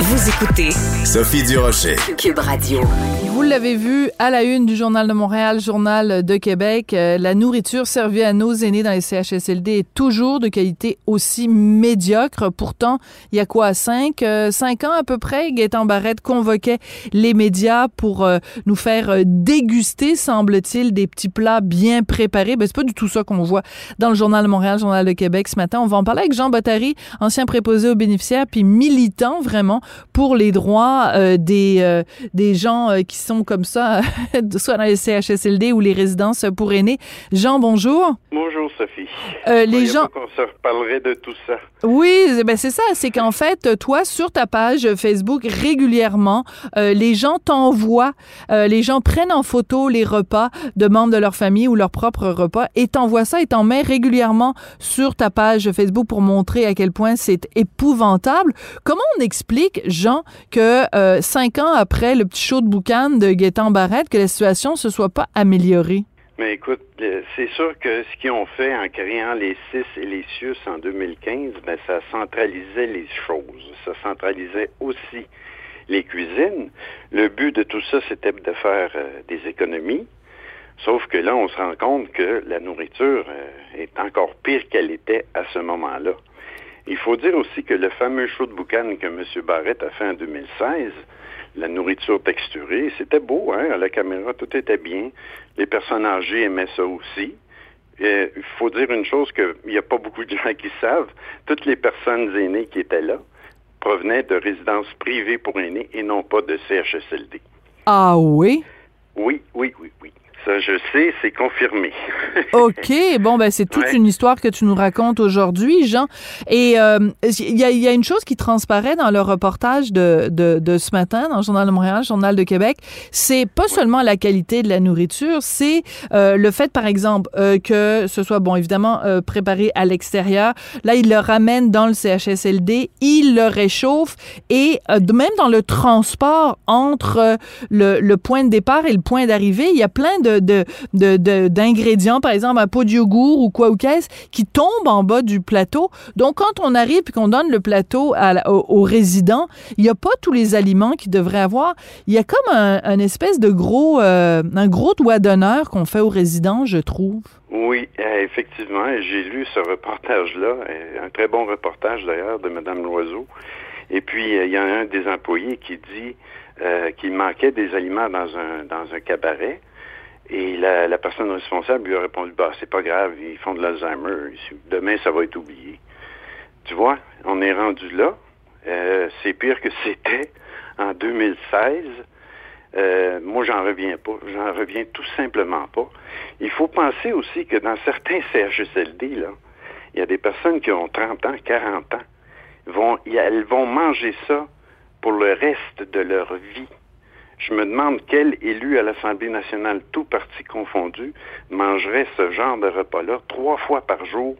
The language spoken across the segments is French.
Vous écoutez Sophie Durocher. Cube Radio. Vous l'avez vu à la une du Journal de Montréal, Journal de Québec, euh, la nourriture servie à nos aînés dans les CHSLD est toujours de qualité aussi médiocre. Pourtant, il y a quoi, cinq, euh, cinq ans à peu près, Gaétan Barrette convoquait les médias pour euh, nous faire déguster, semble-t-il, des petits plats bien préparés. Ben, c'est pas du tout ça qu'on voit dans le Journal de Montréal, Journal de Québec ce matin. On va en parler avec Jean Bottary, ancien préposé aux bénéficiaires, puis militant vraiment pour les droits euh, des, euh, des gens euh, qui sont comme ça, soit dans les CHSLD ou les résidences pour aînés. Jean, bonjour. Bonjour Sophie. Les gens, qu'on se reparlerait de tout ça. oui, ben c'est ça, c'est qu'en fait, toi, sur ta page Facebook, régulièrement, les gens t'envoient, les gens prennent en photo les repas de membres de leur famille ou leurs propres repas et t'envoient ça et t'en mets régulièrement sur ta page Facebook pour montrer à quel point c'est épouvantable. Comment on explique, Jean, que euh, cinq ans après le petit show de boucan de Gaétan Barrette, que la situation se soit pas améliorée? Mais écoute, euh, c'est sûr que ce qu'ils ont fait en créant les CIS et les CIUS en 2015, ben, ça centralisait les choses. Ça centralisait aussi les cuisines. Le but de tout ça, c'était de faire euh, des économies. Sauf que là, on se rend compte que la nourriture est encore pire qu'elle était à ce moment-là. Il faut dire aussi que le fameux show de boucan que M. Barrett a fait en 2016, la nourriture texturée, c'était beau, hein, à la caméra, tout était bien. Les personnes âgées aimaient ça aussi. Il faut dire une chose qu'il n'y a pas beaucoup de gens qui savent. Toutes les personnes aînées qui étaient là provenaient de résidences privées pour aînés et non pas de CHSLD. Ah oui? Oui, oui, oui, oui. Ça, je sais, c'est confirmé. OK, bon, ben c'est toute Ouais. une histoire que tu nous racontes aujourd'hui, Jean. Et euh, il y, a, y a une chose qui transparaît dans le reportage de, de, de ce matin dans le Journal de Montréal, Journal de Québec, c'est pas seulement la qualité de la nourriture, c'est euh, le fait, par exemple, euh, que ce soit, bon, évidemment, euh, préparé à l'extérieur. Là, il le ramène dans le CHSLD, il le réchauffe et euh, de même dans le transport entre le, le point de départ et le point d'arrivée, il y a plein de, de, de, de- d'ingrédients, par exemple un pot de yogourt ou quoi ou qu'est-ce, qui tombent en bas du plateau. Donc, quand on arrive et qu'on donne le plateau à aux, résidents, il n'y a pas tous les aliments qu'ils devraient avoir. Il y a comme un, espèce de gros, euh, un gros doigt d'honneur qu'on fait aux résidents, je trouve. Oui, euh, effectivement, j'ai lu ce reportage-là, euh, un très bon reportage d'ailleurs de Mme Loiseau. Et puis, il y a un des employés qui dit qu'il manquait des aliments dans un, dans un cabaret. Et la, personne responsable lui a répondu, bah, c'est pas grave, ils font de l'Alzheimer. Demain, ça va être oublié. Tu vois, on est rendu là. Euh, c'est pire que c'était en 2016. Euh, moi, j'en reviens pas. J'en reviens tout simplement pas. Il faut penser aussi que dans certains CHSLD, il y a des personnes qui ont 30 ans, 40 ans. Elles vont manger ça pour le reste de leur vie. Je me demande quel élu à l'Assemblée nationale, tout parti confondu, mangerait ce genre de repas-là trois fois par jour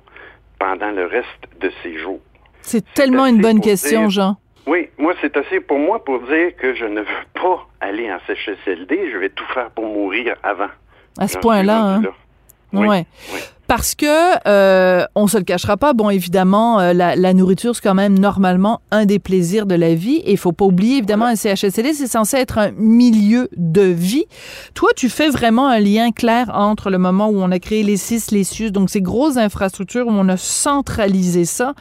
pendant le reste de ses jours. C'est tellement une bonne question, dire- Jean. Oui, moi, c'est assez pour moi pour dire que je ne veux pas aller en CHSLD. Je vais tout faire pour mourir avant. À ce point-là, hein. rendu là. Oui, Ouais. oui. Parce que euh, on se le cachera pas. Bon, évidemment, euh, la, la nourriture c'est quand même normalement un des plaisirs de la vie. Et il faut pas oublier évidemment un CHSLD, c'est censé être un milieu de vie. Toi, tu fais vraiment un lien clair entre le moment où on a créé les CIS, les CIUS, donc ces grosses infrastructures où on a centralisé ça.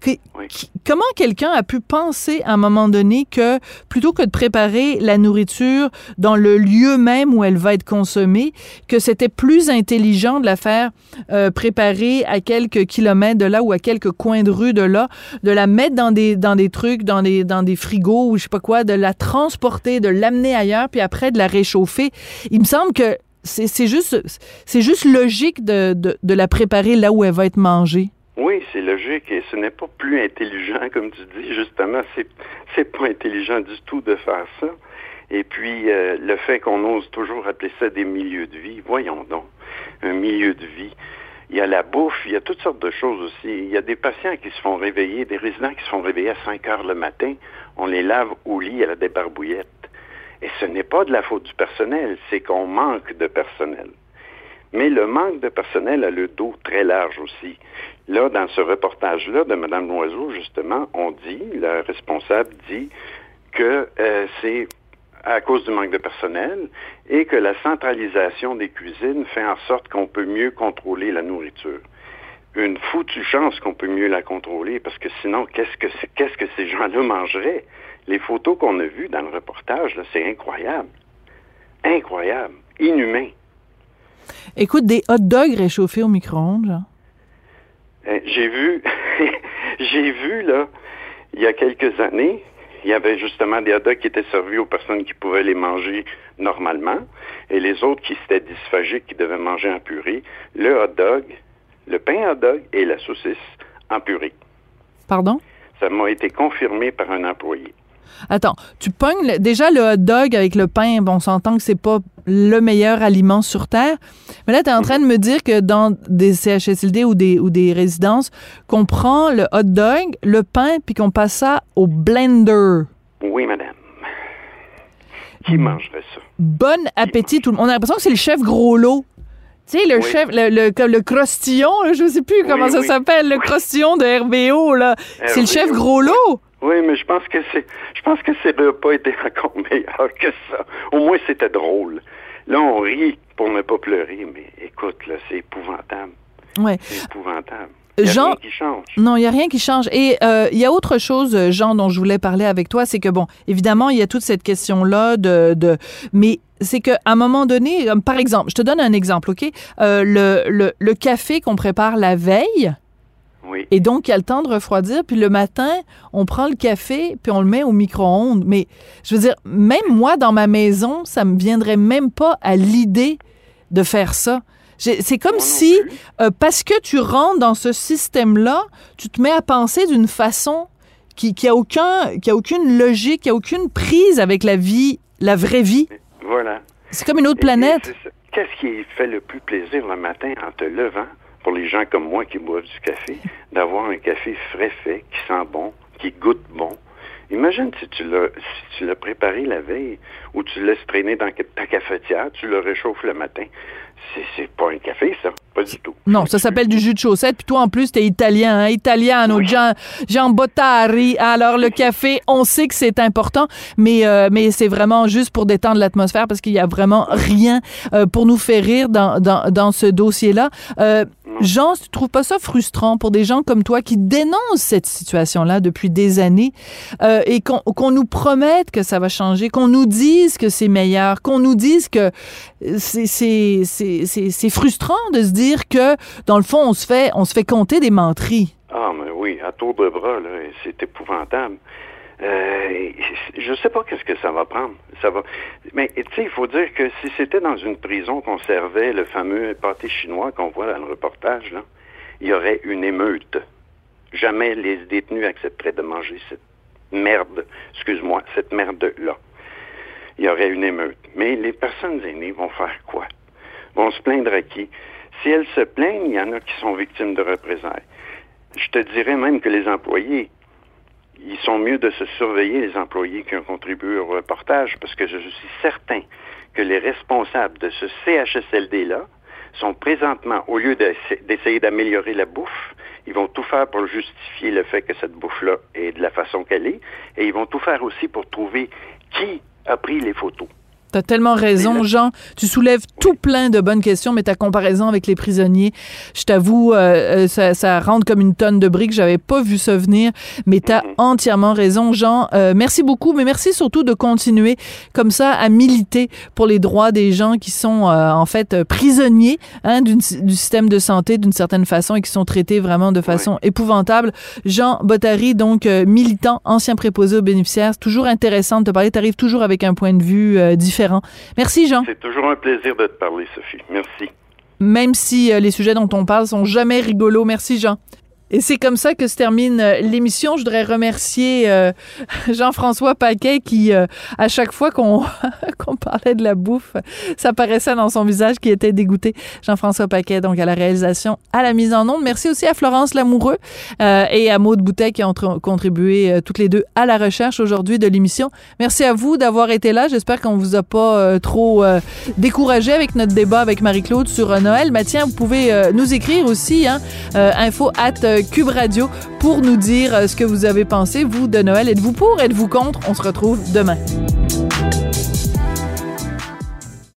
Que- Oui. Comment quelqu'un a pu penser à un moment donné que plutôt que de préparer la nourriture dans le lieu même où elle va être consommée, que c'était plus intelligent de la faire euh, préparer à quelques kilomètres de là ou à quelques coins de rue de là, de la mettre dans des, dans des trucs, dans des, dans des frigos ou je sais pas quoi, de la transporter, de l'amener ailleurs, puis après de la réchauffer. Il me semble que c'est juste, juste logique de, de, de la préparer là où elle va être mangée. Oui, c'est logique et ce n'est pas plus intelligent, comme tu dis. Justement, c'est pas intelligent du tout de faire ça. Et puis, euh, le fait qu'on ose toujours appeler ça des milieux de vie, voyons donc, un milieu de vie. Il y a la bouffe, il y a toutes sortes de choses aussi. Il y a des patients qui se font réveiller, des résidents qui se font réveiller à 5 heures le matin. On les lave au lit à la débarbouillette. Et ce n'est pas de la faute du personnel, c'est qu'on manque de personnel. Mais le manque de personnel a le dos très large aussi. Là, dans ce reportage-là de Mme Loiseau, justement, on dit, le responsable dit que euh, c'est à cause du manque de personnel et que la centralisation des cuisines fait en sorte qu'on peut mieux contrôler la nourriture. Une foutue chance qu'on peut mieux la contrôler parce que sinon, qu'est-ce que, qu'est-ce que ces gens-là mangeraient? Les photos qu'on a vues dans le reportage, c'est incroyable. Incroyable. Inhumain. Écoute, des hot dogs réchauffés au micro-ondes, euh, j'ai vu, j'ai vu, là, il y a quelques années, il y avait justement des hot dogs qui étaient servis aux personnes qui pouvaient les manger normalement et les autres qui étaient dysphagiques, qui devaient manger en purée. Le hot dog, le pain hot dog et la saucisse en purée. Pardon? Ça m'a été confirmé par un employé. Attends, tu pognes déjà le hot dog avec le pain, bon, on s'entend que c'est pas le meilleur aliment sur Terre. Mais là, tu es en train de me dire que dans des CHSLD ou des, ou des résidences, qu'on prend le hot dog, le pain, puis qu'on passe ça au blender. Oui, madame. Qui mangerait ça? Bon appétit, tout le monde. On a l'impression que c'est le chef gros lot. Tu sais, le chef, le, le, le crostillon, je ne sais plus comment ça s'appelle, le crostillon de RBO, là. C'est le chef gros lot. Oui, mais je pense que c'est, je pense que c'est pas été encore meilleur que ça. Au moins, c'était drôle. Là, on rit pour ne pas pleurer, mais écoute, là, c'est épouvantable. Ouais. C'est épouvantable. Il n'y a rien qui change. Non, il n'y a rien qui change. Et euh, il y a autre chose, Jean, dont je voulais parler avec toi, c'est que, bon, évidemment, il y a toute cette question-là de, de... Mais c'est qu'à un moment donné, par exemple, je te donne un exemple, OK? Euh, le, le, le café qu'on prépare la veille, et donc, il y a le temps de refroidir, puis le matin, on prend le café, puis on le met au micro-ondes. Mais je veux dire, même moi, dans ma maison, ça me viendrait même pas à l'idée de faire ça. C'est comme si, euh, parce que tu rentres dans ce système-là, tu te mets à penser d'une façon qui, qui a aucun, qui a aucune logique, qui a aucune prise avec la vie, la vraie vie. Voilà. C'est comme une autre planète. Qu'est-ce qui fait le plus plaisir le matin en te levant? Pour les gens comme moi qui boivent du café, d'avoir un café frais fait, qui sent bon, qui goûte bon. Imagine si tu l'as si tu l'as préparé la veille ou tu le laisses traîner dans ta cafetière, tu le réchauffes le matin. C'est pas un café, ça. Pas du tout. Non, ça s'appelle du jus de chaussette. Puis toi, en plus, t'es italien, hein? Italiano, Jean, Jean Bottari. Alors, le café, on sait que c'est important, mais, euh, mais c'est vraiment juste pour détendre l'atmosphère parce qu'il y a vraiment rien euh, pour nous faire rire dans, dans, dans ce dossier-là. Euh, Jean, tu trouves pas ça frustrant pour des gens comme toi qui dénoncent cette situation-là depuis des années euh, et qu'on nous promette que ça va changer, qu'on nous dise que c'est meilleur, qu'on nous dise que c'est frustrant de se dire que dans le fond on se fait on se fait compter des menteries. Ah mais oui, à tour de bras là, c'est épouvantable. Euh, je sais pas qu'est-ce que ça va prendre. Ça va. Mais tu sais, il faut dire que si c'était dans une prison qu'on servait le fameux pâté chinois qu'on voit dans le reportage, là, il y aurait une émeute. Jamais les détenus accepteraient de manger cette merde, excuse-moi, cette merde-là. Il y aurait une émeute. Mais les personnes aînées vont faire quoi? Vont se plaindre à qui? Si elles se plaignent, il y en a qui sont victimes de représailles. Je te dirais même que les employés ils sont mieux de se surveiller, les employés qui ont contribué au reportage, parce que je suis certain que les responsables de ce CHSLD-là sont présentement, au lieu d'essayer d'améliorer la bouffe, ils vont tout faire pour justifier le fait que cette bouffe-là est de la façon qu'elle est, et ils vont tout faire aussi pour trouver qui a pris les photos. T'as tellement raison, Jean. Tu soulèves tout plein de bonnes questions, mais ta comparaison avec les prisonniers, je t'avoue, euh, euh, ça, ça, rentre comme une tonne de briques. J'avais pas vu ça venir, mais t'as entièrement raison, Jean. Euh, merci beaucoup, mais merci surtout de continuer comme ça à militer pour les droits des gens qui sont en fait prisonniers hein, du système de santé d'une certaine façon et qui sont traités vraiment de façon épouvantable. Jean Bottary, donc militant, ancien préposé aux bénéficiaires, toujours intéressant de te parler. T'arrives toujours avec un point de vue différent Merci, Jean. C'est toujours un plaisir de te parler, Sophie. Merci. Même si euh, les sujets dont on parle sont jamais rigolos. Merci, Jean. Et c'est comme ça que se termine euh, l'émission. Je voudrais remercier euh, Jean-François Paquet qui, euh, à chaque fois qu'on parlait de la bouffe, ça paraissait dans son visage qui était dégoûté. Jean-François Paquet, donc à la réalisation, à la mise en onde. Merci aussi à Florence Lamoureux et à Maude Boutet qui ont contribué toutes les deux à la recherche aujourd'hui de l'émission. Merci à vous d'avoir été là. J'espère qu'on vous a pas trop découragé avec notre débat avec Marie-Claude sur Noël. Mais tiens, vous pouvez nous écrire aussi, hein, info at Cube Radio pour nous dire euh, ce que vous avez pensé, vous, de Noël. Êtes-vous pour? Êtes-vous contre? On se retrouve demain.